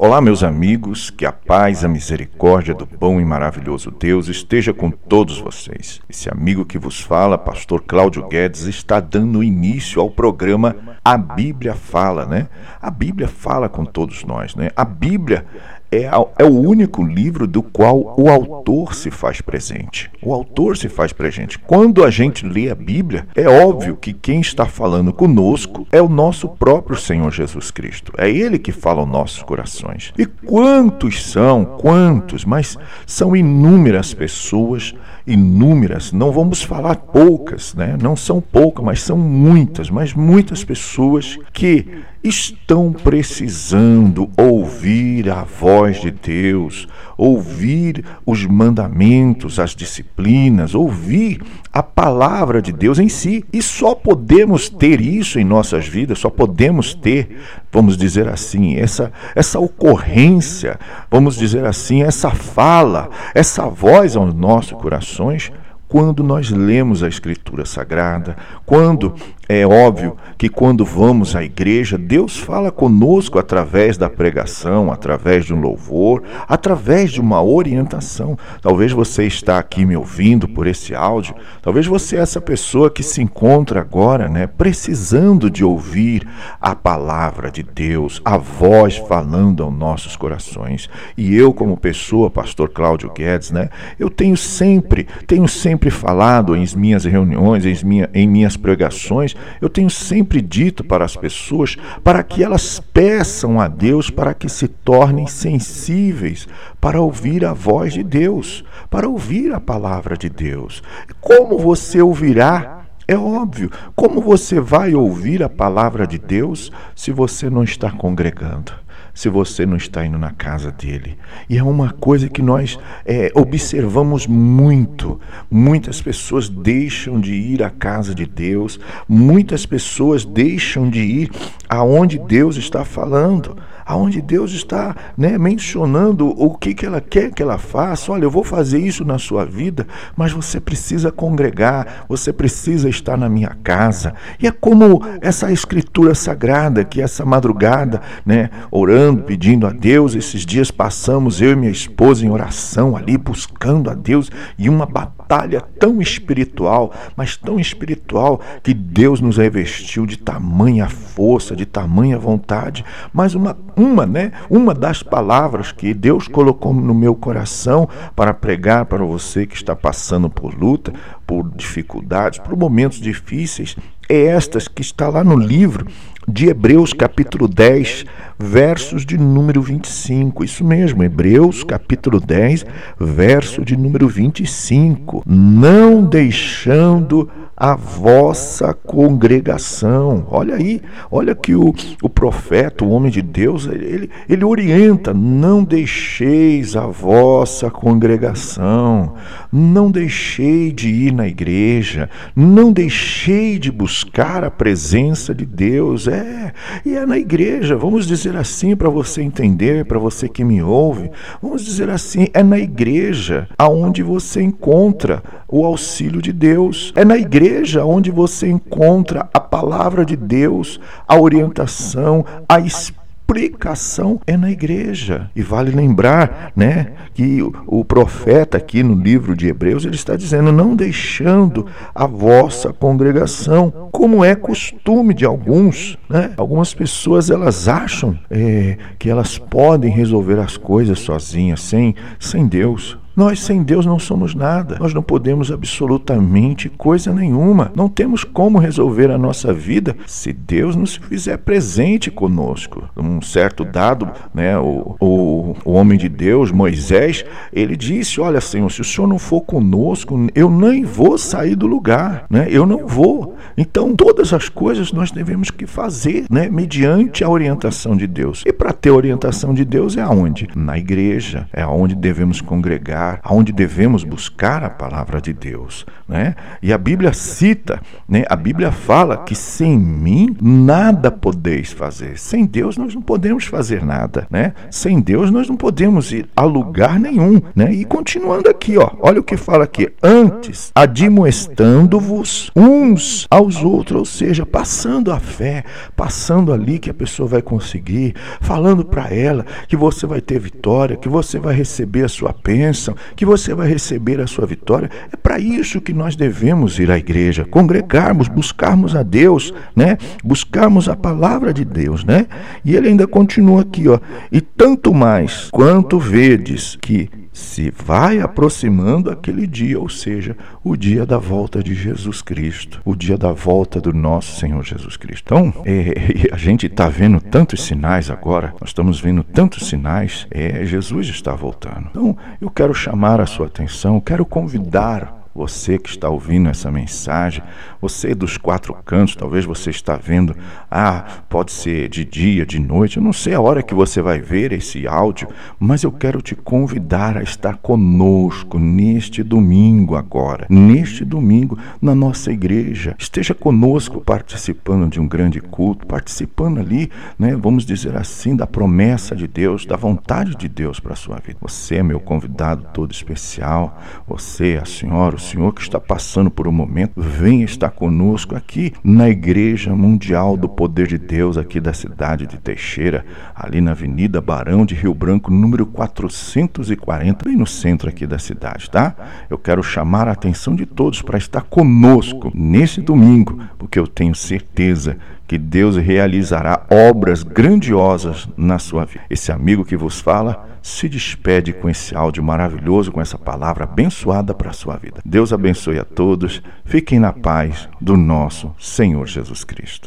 Olá, meus amigos, que a paz, a misericórdia do bom e maravilhoso Deus esteja com todos vocês. Esse amigo que vos fala, pastor Cláudio Guedes, está dando início ao programa A Bíblia Fala, né? A Bíblia fala com todos nós, né? A Bíblia é, é, o único livro do qual o autor se faz presente. O autor se faz presente. Quando a gente lê a Bíblia, é óbvio que quem está falando conosco é o nosso próprio Senhor Jesus Cristo. É Ele que fala aos nossos corações. E quantos são, quantos, mas são inúmeras pessoas, inúmeras, não vamos falar poucas, né? não são poucas, mas são muitas, mas muitas pessoas que estão precisando ouvir a voz de Deus, ouvir os mandamentos, as disciplinas, ouvir a palavra de Deus em si. E só podemos ter isso em nossas vidas, só podemos ter, vamos dizer assim, essa, essa ocorrência, vamos dizer assim, essa fala, essa voz aos nossos corações quando nós lemos a Escritura Sagrada, quando é óbvio que quando vamos à igreja, Deus fala conosco através da pregação, através de um louvor, através de uma orientação. Talvez você está aqui me ouvindo por esse áudio, talvez você é essa pessoa que se encontra agora, né, precisando de ouvir a palavra de Deus, a voz falando aos nossos corações. E eu como pessoa, pastor Cláudio Guedes, né, eu tenho sempre, tenho sempre falado em minhas reuniões, em, minha, em minhas pregações, eu tenho sempre dito para as pessoas para que elas peçam a Deus para que se tornem sensíveis para ouvir a voz de Deus, para ouvir a palavra de Deus. Como você ouvirá é óbvio. Como você vai ouvir a palavra de Deus se você não está congregando? Se você não está indo na casa dele. E é uma coisa que nós é, observamos muito. Muitas pessoas deixam de ir à casa de Deus, muitas pessoas deixam de ir aonde Deus está falando aonde Deus está né, mencionando o que, que ela quer que ela faça. Olha, eu vou fazer isso na sua vida, mas você precisa congregar, você precisa estar na minha casa. E é como essa escritura sagrada que essa madrugada, né, orando, pedindo a Deus, esses dias passamos eu e minha esposa em oração ali buscando a Deus e uma batalha tão espiritual, mas tão espiritual que Deus nos revestiu de tamanha força, de tamanha vontade, mas uma uma, né, uma das palavras que Deus colocou no meu coração para pregar para você que está passando por luta, por dificuldades, por momentos difíceis, é estas que está lá no livro de Hebreus, capítulo 10, versos de número 25. Isso mesmo, Hebreus, capítulo 10, verso de número 25. Não deixando a vossa congregação. Olha aí, olha que o, o profeta, o homem de Deus, ele, ele orienta: não deixeis a vossa congregação, não deixei de ir na igreja, não deixei de buscar a presença de Deus. É, e é na igreja, vamos dizer assim para você entender, para você que me ouve, vamos dizer assim, é na igreja aonde você encontra o auxílio de Deus. É na igreja onde você encontra a palavra de Deus, a orientação, a explicação é na igreja. E vale lembrar, né, que o, profeta aqui no livro de Hebreus ele está dizendo não deixando a vossa congregação, como é costume de alguns, né? Algumas pessoas elas acham é, que elas podem resolver as coisas sozinhas, sem sem Deus. Nós sem Deus não somos nada. Nós não podemos absolutamente coisa nenhuma. Não temos como resolver a nossa vida se Deus não se fizer presente conosco. Um certo dado, né, o, o, o homem de Deus, Moisés, ele disse: Olha, Senhor, se o Senhor não for conosco, eu nem vou sair do lugar, né? Eu não vou. Então, todas as coisas nós devemos que fazer, né, mediante a orientação de Deus. E para ter orientação de Deus é aonde? Na igreja, é aonde devemos congregar aonde devemos buscar a palavra de Deus, né? E a Bíblia cita, né? A Bíblia fala que sem mim nada podeis fazer. Sem Deus nós não podemos fazer nada, né? Sem Deus nós não podemos ir a lugar nenhum, né? E continuando aqui, ó, olha o que fala aqui: antes admoestando-vos uns aos aos outros, ou seja, passando a fé, passando ali que a pessoa vai conseguir, falando para ela que você vai ter vitória, que você vai receber a sua bênção, que você vai receber a sua vitória. É para isso que nós devemos ir à igreja, congregarmos, buscarmos a Deus, né? Buscarmos a palavra de Deus, né? E ele ainda continua aqui, ó. E tanto mais quanto vedes que se vai aproximando aquele dia, ou seja, o dia da volta de Jesus Cristo, o dia da volta do nosso Senhor Jesus Cristo. Então, é, a gente está vendo tantos sinais agora, nós estamos vendo tantos sinais, é, Jesus está voltando. Então, eu quero chamar a sua atenção, quero convidar você que está ouvindo essa mensagem, você dos quatro cantos, talvez você está vendo, ah, pode ser de dia, de noite, eu não sei a hora que você vai ver esse áudio, mas eu quero te convidar a estar conosco neste domingo agora, neste domingo na nossa igreja. Esteja conosco participando de um grande culto, participando ali, né, vamos dizer assim, da promessa de Deus, da vontade de Deus para a sua vida. Você é meu convidado todo especial, você, a senhora, o Senhor que está passando por um momento, venha estar conosco aqui na Igreja Mundial do Poder de Deus, aqui da cidade de Teixeira, ali na Avenida Barão de Rio Branco, número 440, bem no centro aqui da cidade, tá? Eu quero chamar a atenção de todos para estar conosco nesse domingo, porque eu tenho certeza que Deus realizará obras grandiosas na sua vida. Esse amigo que vos fala se despede com esse áudio maravilhoso, com essa palavra abençoada para a sua vida. Deus abençoe a todos. Fiquem na paz do nosso Senhor Jesus Cristo.